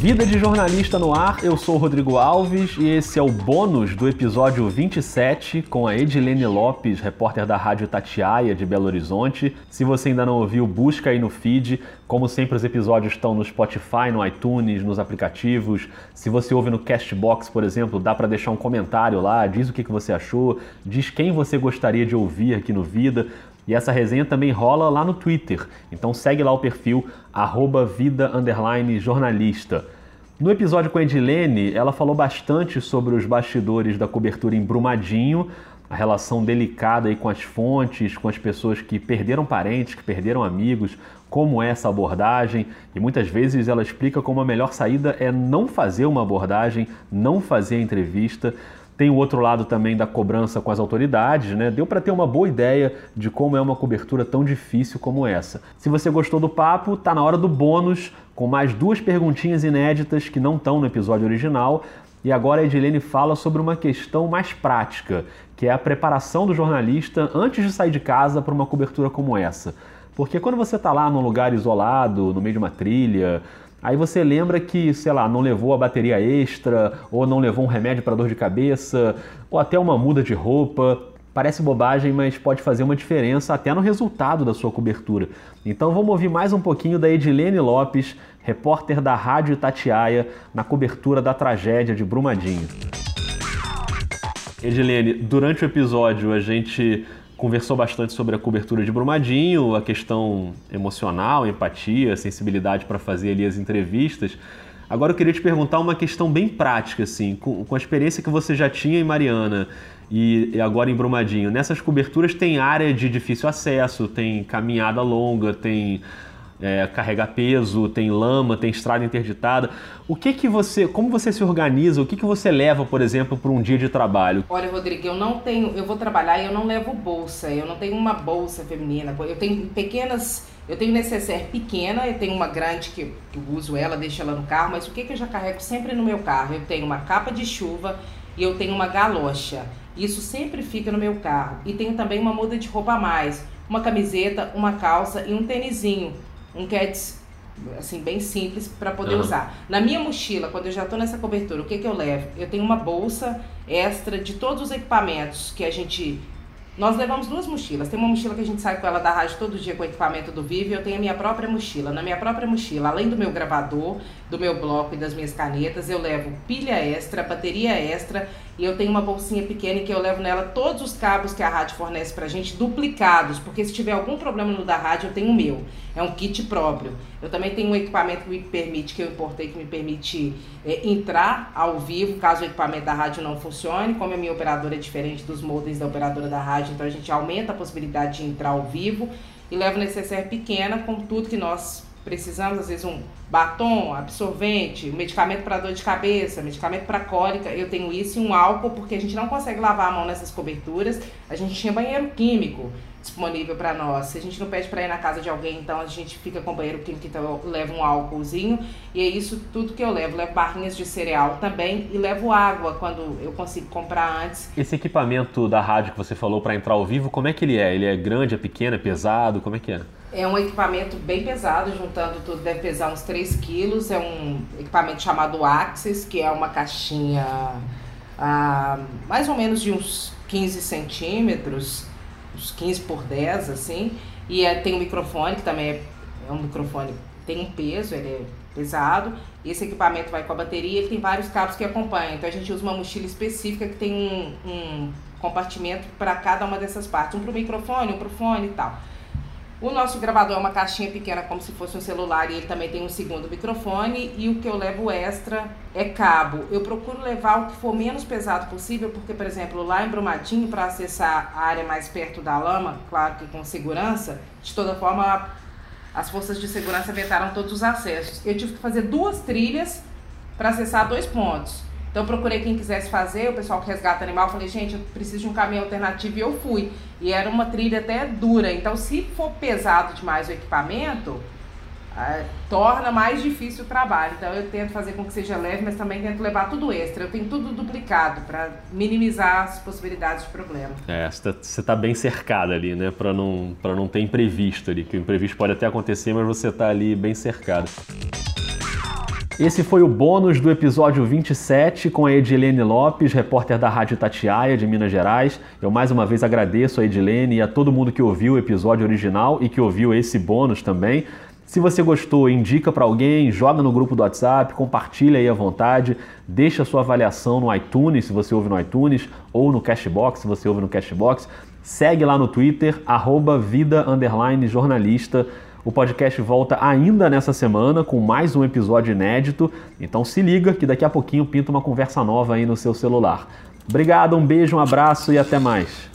Vida de jornalista no ar, eu sou Rodrigo Alves e esse é o bônus do episódio 27 com a Edilene Lopes, repórter da Rádio Tatiaia de Belo Horizonte. Se você ainda não ouviu, busca aí no feed. Como sempre, os episódios estão no Spotify, no iTunes, nos aplicativos. Se você ouve no Castbox, por exemplo, dá para deixar um comentário lá, diz o que você achou, diz quem você gostaria de ouvir aqui no Vida. E essa resenha também rola lá no Twitter. Então segue lá o perfil vida_jornalista. No episódio com a Edilene, ela falou bastante sobre os bastidores da cobertura em Brumadinho, a relação delicada aí com as fontes, com as pessoas que perderam parentes, que perderam amigos, como é essa abordagem. E muitas vezes ela explica como a melhor saída é não fazer uma abordagem, não fazer a entrevista. Tem o outro lado também da cobrança com as autoridades, né? Deu para ter uma boa ideia de como é uma cobertura tão difícil como essa. Se você gostou do papo, tá na hora do bônus com mais duas perguntinhas inéditas que não estão no episódio original. E agora a Edilene fala sobre uma questão mais prática, que é a preparação do jornalista antes de sair de casa para uma cobertura como essa. Porque quando você está lá num lugar isolado, no meio de uma trilha, Aí você lembra que, sei lá, não levou a bateria extra, ou não levou um remédio para dor de cabeça, ou até uma muda de roupa. Parece bobagem, mas pode fazer uma diferença até no resultado da sua cobertura. Então vamos ouvir mais um pouquinho da Edilene Lopes, repórter da Rádio Tatiaia, na cobertura da tragédia de Brumadinho. Edilene, durante o episódio a gente conversou bastante sobre a cobertura de Brumadinho, a questão emocional, empatia, sensibilidade para fazer ali as entrevistas. Agora eu queria te perguntar uma questão bem prática, assim, com, com a experiência que você já tinha em Mariana e, e agora em Brumadinho. Nessas coberturas tem área de difícil acesso, tem caminhada longa, tem é, carregar peso, tem lama, tem estrada interditada. O que que você, como você se organiza? O que que você leva, por exemplo, para um dia de trabalho? Olha, Rodrigo, eu não tenho, eu vou trabalhar e eu não levo bolsa. Eu não tenho uma bolsa feminina. Eu tenho pequenas, eu tenho necessaire pequena, eu tenho uma grande que, eu uso ela, deixo ela no carro. Mas o que que eu já carrego sempre no meu carro? Eu tenho uma capa de chuva e eu tenho uma galocha. Isso sempre fica no meu carro. E tenho também uma muda de roupa a mais, uma camiseta, uma calça e um tênisinho um cats assim bem simples para poder uhum. usar. Na minha mochila, quando eu já estou nessa cobertura, o que que eu levo? Eu tenho uma bolsa extra de todos os equipamentos que a gente nós levamos duas mochilas. Tem uma mochila que a gente sai com ela da rádio todo dia com o equipamento do Vivo e eu tenho a minha própria mochila. Na minha própria mochila, além do meu gravador, do meu bloco e das minhas canetas, eu levo pilha extra, bateria extra e eu tenho uma bolsinha pequena que eu levo nela todos os cabos que a rádio fornece pra gente duplicados, porque se tiver algum problema no da rádio, eu tenho o meu. É um kit próprio. Eu também tenho um equipamento que me permite, que eu importei, que me permite é, entrar ao vivo, caso o equipamento da rádio não funcione. Como a minha operadora é diferente dos modems da operadora da rádio, então a gente aumenta a possibilidade de entrar ao vivo. E levo necessaire pequena com tudo que nós precisamos, às vezes, um batom, absorvente, medicamento para dor de cabeça, medicamento para cólica. Eu tenho isso e um álcool, porque a gente não consegue lavar a mão nessas coberturas. A gente tinha banheiro químico disponível para nós. Se a gente não pede para ir na casa de alguém, então a gente fica com banheiro químico, então eu levo um álcoolzinho. E é isso tudo que eu levo. Levo barrinhas de cereal também e levo água quando eu consigo comprar antes. Esse equipamento da rádio que você falou para entrar ao vivo, como é que ele é? Ele é grande, é pequeno, é pesado? Como é que é? É um equipamento bem pesado, juntando tudo deve pesar uns 3 quilos. É um equipamento chamado Axis, que é uma caixinha ah, mais ou menos de uns 15 centímetros, uns 15 por 10, assim. E é, tem um microfone, que também é, é um microfone, tem um peso, ele é pesado. Esse equipamento vai com a bateria, ele tem vários cabos que acompanham. Então a gente usa uma mochila específica que tem um, um compartimento para cada uma dessas partes. Um para o microfone, um para o fone e tal. O nosso gravador é uma caixinha pequena, como se fosse um celular, e ele também tem um segundo microfone. E o que eu levo extra é cabo. Eu procuro levar o que for menos pesado possível, porque, por exemplo, lá em Brumadinho, para acessar a área mais perto da lama, claro que com segurança, de toda forma, as forças de segurança vetaram todos os acessos. Eu tive que fazer duas trilhas para acessar dois pontos. Então procurei quem quisesse fazer, o pessoal que resgata animal, falei, gente, eu preciso de um caminho alternativo e eu fui. E era uma trilha até dura, então se for pesado demais o equipamento, é, torna mais difícil o trabalho. Então eu tento fazer com que seja leve, mas também tento levar tudo extra. Eu tenho tudo duplicado para minimizar as possibilidades de problema. É, você está tá bem cercada ali, né? Para não, não ter imprevisto ali, que o imprevisto pode até acontecer, mas você está ali bem cercado. Esse foi o bônus do episódio 27 com a Edilene Lopes, repórter da Rádio Tatiaia de Minas Gerais. Eu mais uma vez agradeço a Edilene e a todo mundo que ouviu o episódio original e que ouviu esse bônus também. Se você gostou, indica para alguém, joga no grupo do WhatsApp, compartilha aí à vontade, deixa sua avaliação no iTunes, se você ouve no iTunes, ou no Cashbox, se você ouve no Cashbox. Segue lá no Twitter, arroba vida jornalista. O podcast volta ainda nessa semana com mais um episódio inédito, então se liga que daqui a pouquinho pinta uma conversa nova aí no seu celular. Obrigado, um beijo, um abraço e até mais.